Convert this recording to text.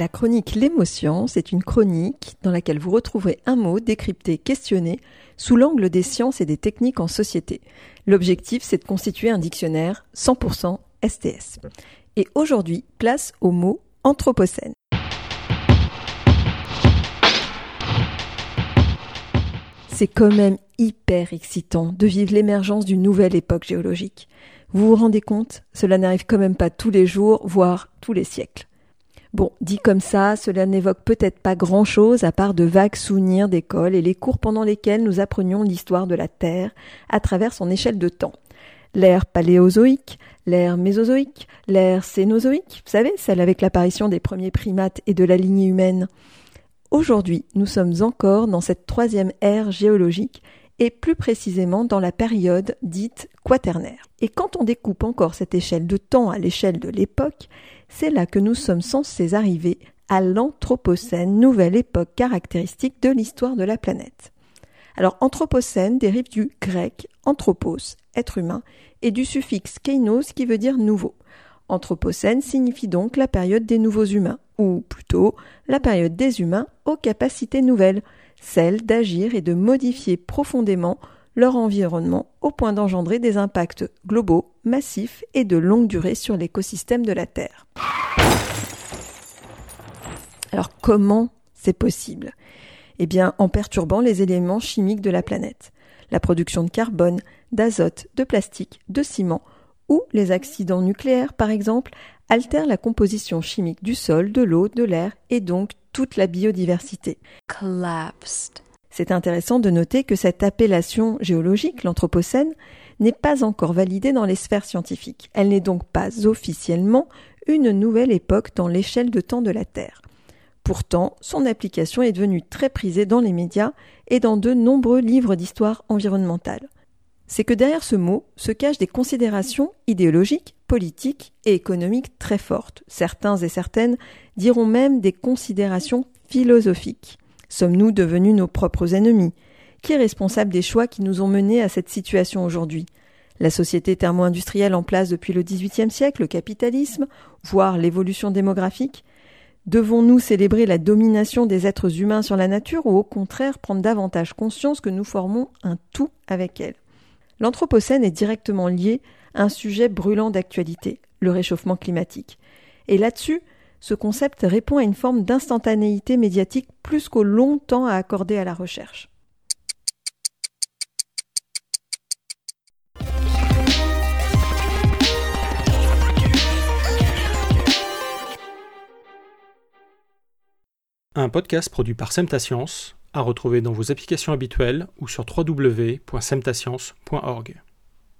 La chronique L'émotion, c'est une chronique dans laquelle vous retrouverez un mot décrypté, questionné, sous l'angle des sciences et des techniques en société. L'objectif, c'est de constituer un dictionnaire 100% STS. Et aujourd'hui, place au mot Anthropocène. C'est quand même hyper excitant de vivre l'émergence d'une nouvelle époque géologique. Vous vous rendez compte Cela n'arrive quand même pas tous les jours, voire tous les siècles. Bon, dit comme ça, cela n'évoque peut-être pas grand-chose à part de vagues souvenirs d'école et les cours pendant lesquels nous apprenions l'histoire de la Terre à travers son échelle de temps. L'ère paléozoïque, l'ère mésozoïque, l'ère cénozoïque, vous savez, celle avec l'apparition des premiers primates et de la lignée humaine. Aujourd'hui, nous sommes encore dans cette troisième ère géologique et plus précisément dans la période dite quaternaire. Et quand on découpe encore cette échelle de temps à l'échelle de l'époque, c'est là que nous sommes censés arriver à l'Anthropocène, nouvelle époque caractéristique de l'histoire de la planète. Alors Anthropocène dérive du grec anthropos, être humain, et du suffixe kainos qui veut dire nouveau. Anthropocène signifie donc la période des nouveaux humains, ou plutôt la période des humains aux capacités nouvelles, celle d'agir et de modifier profondément leur environnement au point d'engendrer des impacts globaux, massifs et de longue durée sur l'écosystème de la Terre. Alors comment c'est possible? Eh bien en perturbant les éléments chimiques de la planète. La production de carbone, d'azote, de plastique, de ciment ou les accidents nucléaires par exemple altèrent la composition chimique du sol, de l'eau, de l'air et donc toute la biodiversité. Collapsed. C'est intéressant de noter que cette appellation géologique, l'Anthropocène, n'est pas encore validée dans les sphères scientifiques. Elle n'est donc pas officiellement une nouvelle époque dans l'échelle de temps de la Terre. Pourtant, son application est devenue très prisée dans les médias et dans de nombreux livres d'histoire environnementale. C'est que derrière ce mot se cachent des considérations idéologiques, politiques et économiques très fortes. Certains et certaines diront même des considérations philosophiques. Sommes-nous devenus nos propres ennemis? Qui est responsable des choix qui nous ont menés à cette situation aujourd'hui? La société thermo-industrielle en place depuis le XVIIIe siècle, le capitalisme, voire l'évolution démographique? Devons-nous célébrer la domination des êtres humains sur la nature ou au contraire prendre davantage conscience que nous formons un tout avec elle? L'Anthropocène est directement lié à un sujet brûlant d'actualité, le réchauffement climatique. Et là-dessus, ce concept répond à une forme d'instantanéité médiatique plus qu'au long temps à accorder à la recherche. Un podcast produit par Semtascience, à retrouver dans vos applications habituelles ou sur www.semtascience.org.